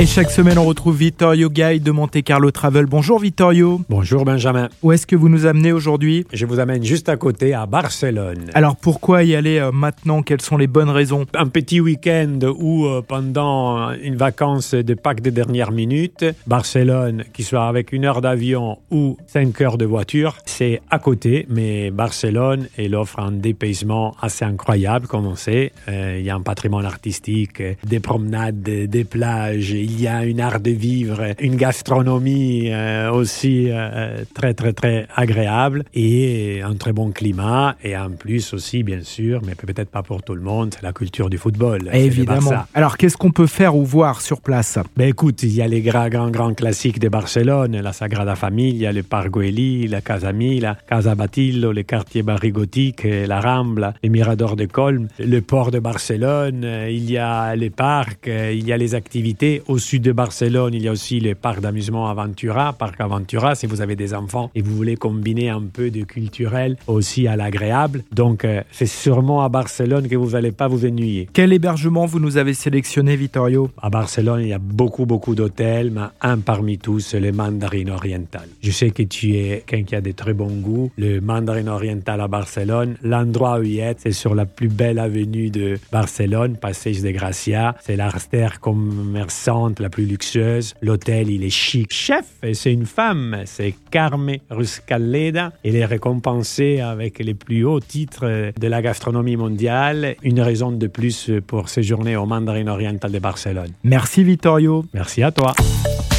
Et chaque semaine, on retrouve Vittorio Guide de Monte Carlo Travel. Bonjour Vittorio. Bonjour Benjamin. Où est-ce que vous nous amenez aujourd'hui? Je vous amène juste à côté, à Barcelone. Alors pourquoi y aller euh, maintenant? Quelles sont les bonnes raisons? Un petit week-end où euh, pendant une vacance de Pâques de dernière minute, Barcelone, qui soit avec une heure d'avion ou cinq heures de voiture, c'est à côté, mais Barcelone, elle offre un dépaysement assez incroyable, comme on sait. Euh, il y a un patrimoine artistique, des promenades, des plages, il y a une art de vivre, une gastronomie euh, aussi euh, très très très agréable et un très bon climat et en plus aussi bien sûr, mais peut-être pas pour tout le monde, c'est la culture du football. Évidemment. Alors qu'est-ce qu'on peut faire ou voir sur place? Ben écoute, il y a les grands, grands, grands classiques de Barcelone, la Sagrada Familia, le Parc Güell, la Casa Mila, Casa Batillo, les quartiers barrigotiques, la Rambla, les Miradors de Colm, le port de Barcelone, euh, il y a les parcs, euh, il y a les activités. Au sud de Barcelone, il y a aussi le parc d'amusement Aventura, Parc Aventura, si vous avez des enfants et vous voulez combiner un peu de culturel aussi à l'agréable. Donc, euh, c'est sûrement à Barcelone que vous n'allez pas vous ennuyer. Quel hébergement vous nous avez sélectionné, Vittorio? À Barcelone, il y a beaucoup, beaucoup d'hôtels, mais un parmi tous, le Mandarin Oriental. Je sais que tu es quelqu'un qui a de très bons goûts. Le Mandarin Oriental à Barcelone, l'endroit où il est, c'est sur la plus belle avenue de Barcelone, Passeig de Gracia. C'est l'artère commerçante la plus luxueuse. L'hôtel, il est chic. Chef, et c'est une femme, c'est Carme Ruscalleda. Elle est récompensée avec les plus hauts titres de la gastronomie mondiale. Une raison de plus pour séjourner au Mandarin Oriental de Barcelone. Merci Vittorio. Merci à toi.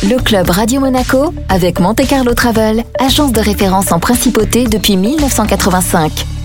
Le club Radio Monaco avec Monte Carlo Travel, agence de référence en principauté depuis 1985.